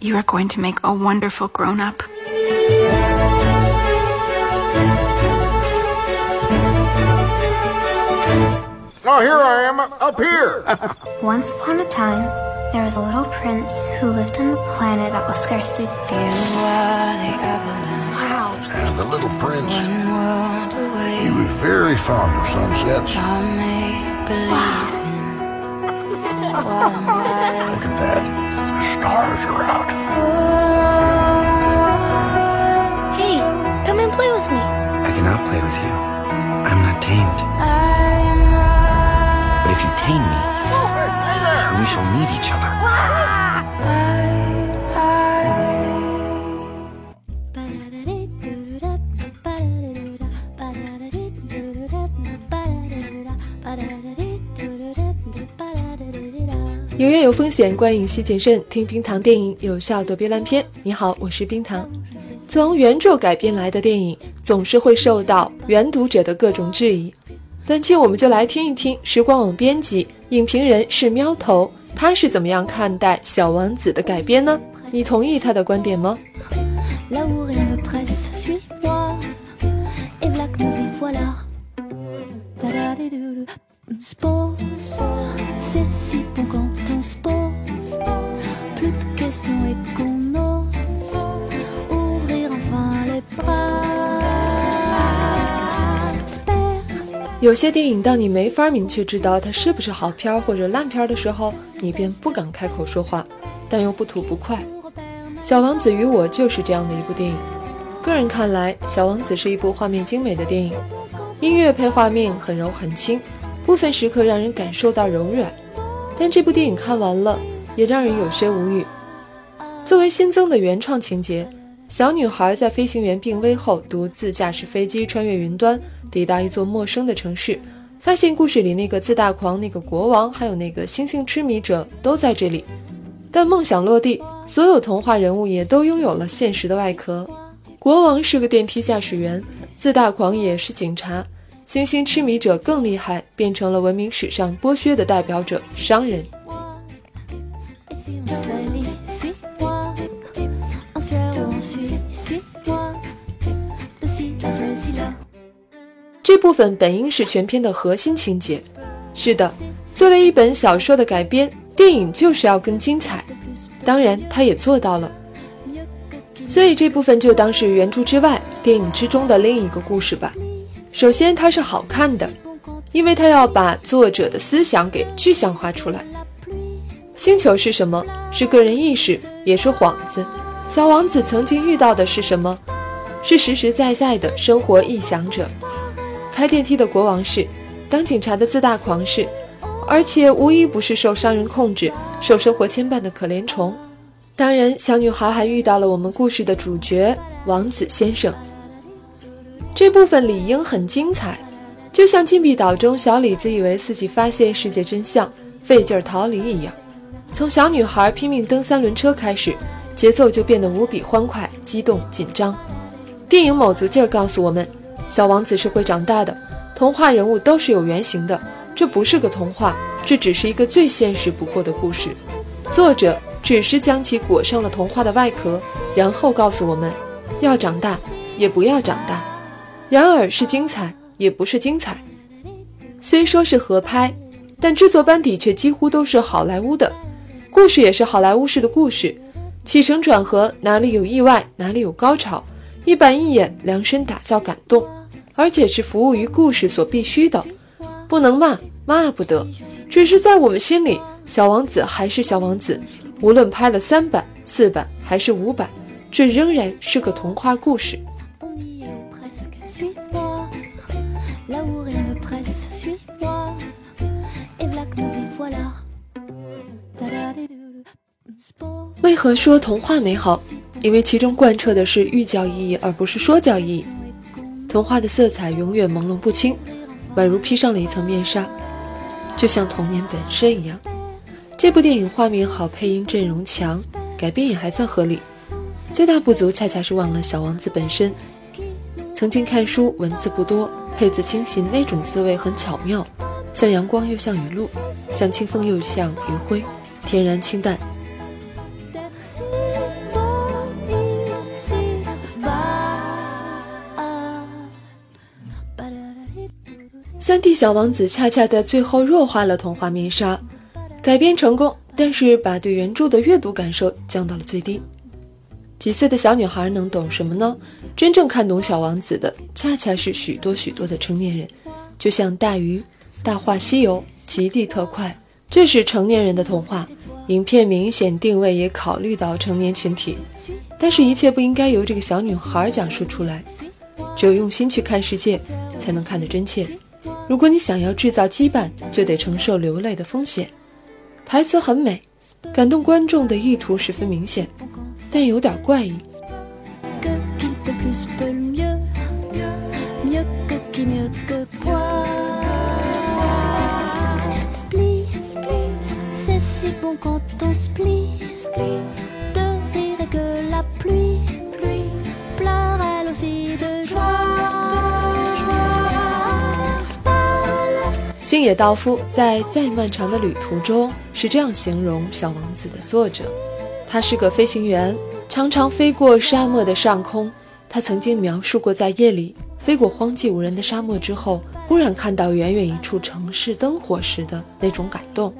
You are going to make a wonderful grown up. Oh, here I am, up here. Once upon a time, there was a little prince who lived on a planet that was scarcely. Wow. And the little prince, he was very fond of sunsets. Wow. Look at that. The stars are out. Hey, come and play with me. I cannot play with you. I'm not tamed. But if you tame me, we shall need each other. 有风险，观影需谨慎。听冰糖电影，有效躲避烂片。你好，我是冰糖。从原著改编来的电影，总是会受到原读者的各种质疑。本期我们就来听一听时光网编辑、影评人是喵头，他是怎么样看待《小王子》的改编呢？你同意他的观点吗？有些电影，当你没法明确知道它是不是好片或者烂片的时候，你便不敢开口说话，但又不吐不快。小王子与我就是这样的一部电影。个人看来，小王子是一部画面精美的电影，音乐配画面很柔很轻，部分时刻让人感受到柔软。但这部电影看完了，也让人有些无语。作为新增的原创情节，小女孩在飞行员病危后，独自驾驶飞机穿越云端，抵达一座陌生的城市，发现故事里那个自大狂、那个国王，还有那个星星痴迷者都在这里。但梦想落地，所有童话人物也都拥有了现实的外壳。国王是个电梯驾驶员，自大狂也是警察，星星痴迷者更厉害，变成了文明史上剥削的代表者——商人。这部分本应是全片的核心情节。是的，作为一本小说的改编，电影就是要更精彩。当然，它也做到了。所以这部分就当是原著之外、电影之中的另一个故事吧。首先，它是好看的，因为它要把作者的思想给具象化出来。星球是什么？是个人意识，也是幌子。小王子曾经遇到的是什么？是实实在在的生活臆想者。开电梯的国王是，当警察的自大狂是，而且无一不是受商人控制、受生活牵绊的可怜虫。当然，小女孩还遇到了我们故事的主角王子先生。这部分理应很精彩，就像禁闭岛中小李子以为自己发现世界真相，费劲儿逃离一样。从小女孩拼命蹬三轮车开始，节奏就变得无比欢快、激动、紧张。电影卯足劲儿告诉我们，小王子是会长大的，童话人物都是有原型的，这不是个童话，这只是一个最现实不过的故事。作者只是将其裹上了童话的外壳，然后告诉我们，要长大，也不要长大。然而是精彩，也不是精彩。虽说是合拍，但制作班底却几乎都是好莱坞的，故事也是好莱坞式的故事，起承转合哪里有意外，哪里有高潮，一板一眼，量身打造感动，而且是服务于故事所必须的，不能骂，骂不得。只是在我们心里，小王子还是小王子，无论拍了三版、四版还是五版，这仍然是个童话故事。为何说童话美好？因为其中贯彻的是寓教意义，而不是说教意义。童话的色彩永远朦胧不清，宛如披上了一层面纱，就像童年本身一样。这部电影画面好，配音阵容强，改编也还算合理。最大不足恰恰是忘了小王子本身。曾经看书，文字不多，配字清新，那种滋味很巧妙，像阳光又像雨露，像清风又像余晖，天然清淡。三 D 小王子恰恰在最后弱化了童话面纱，改编成功，但是把对原著的阅读感受降到了最低。几岁的小女孩能懂什么呢？真正看懂小王子的，恰恰是许多许多的成年人，就像大鱼、大话西游、极地特快，这是成年人的童话。影片明显定位也考虑到成年群体，但是，一切不应该由这个小女孩讲述出来。只有用心去看世界，才能看得真切。如果你想要制造羁绊，就得承受流泪的风险。台词很美，感动观众的意图十分明显，但有点怪异。星野道夫在《再漫长的旅途》中是这样形容小王子的作者：他是个飞行员，常常飞过沙漠的上空。他曾经描述过，在夜里飞过荒寂无人的沙漠之后，忽然看到远远一处城市灯火时的那种感动。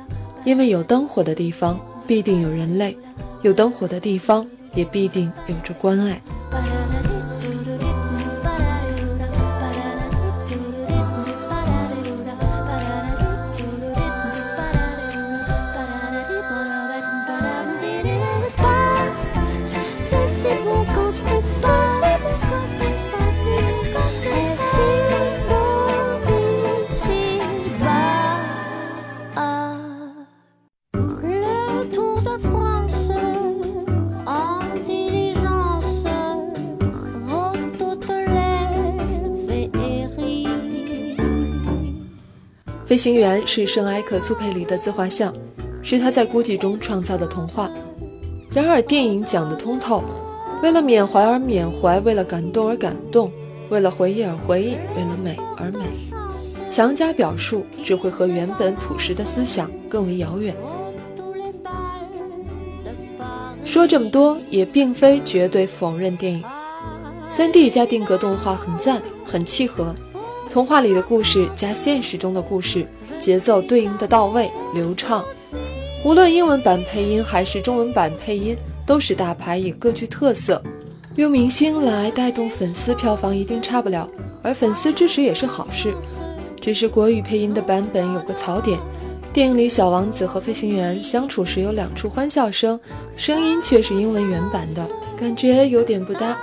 因为有灯火的地方必定有人类，有灯火的地方也必定有着关爱。飞行员是圣埃克苏佩里的自画像，是他在孤寂中创造的童话。然而，电影讲得通透，为了缅怀而缅怀，为了感动而感动，为了回忆而回忆，为了美而美。强加表述只会和原本朴实的思想更为遥远。说这么多，也并非绝对否认电影。3D 加定格动画很赞，很契合。童话里的故事加现实中的故事，节奏对应的到位流畅。无论英文版配音还是中文版配音，都是大牌，也各具特色。用明星来带动粉丝，票房一定差不了。而粉丝支持也是好事。只是国语配音的版本有个槽点：电影里小王子和飞行员相处时有两处欢笑声，声音却是英文原版的，感觉有点不搭。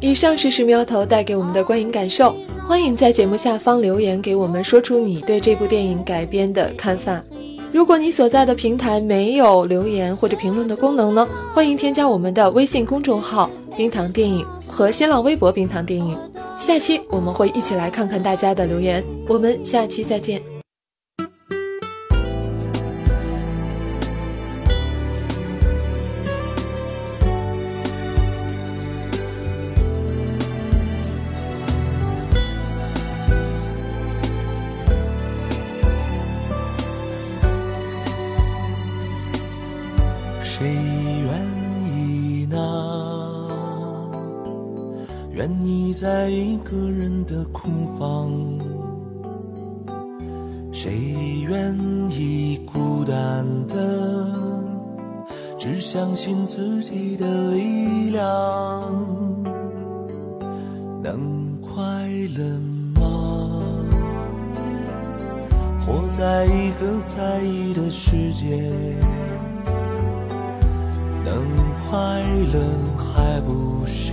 以上是石苗头带给我们的观影感受，欢迎在节目下方留言给我们，说出你对这部电影改编的看法。如果你所在的平台没有留言或者评论的功能呢，欢迎添加我们的微信公众号“冰糖电影”和新浪微博“冰糖电影”。下期我们会一起来看看大家的留言，我们下期再见。在一个人的空房，谁愿意孤单的只相信自己的力量？能快乐吗？活在一个在意的世界，能快乐还不是？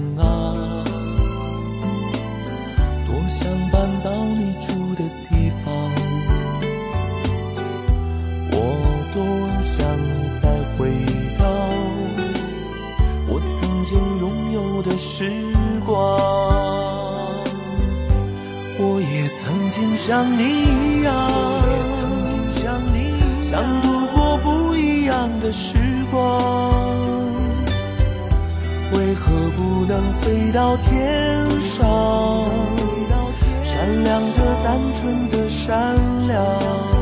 想搬到你住的地方我多想再回到我曾经拥有的时光我也曾经像你一样我也曾经像你一样想度过不一样的时光为何不能飞到天上？亮着单纯的善良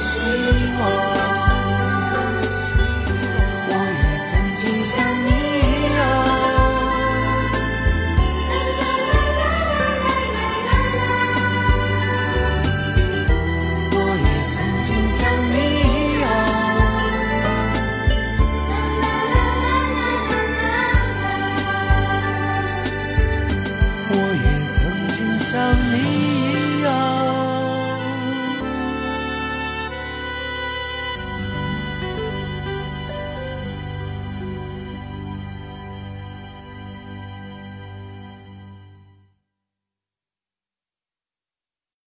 希望，我也曾经像你一样。啦啦啦啦啦啦啦。我也曾经你。啦啦啦啦啦啦啦。我也曾经像你。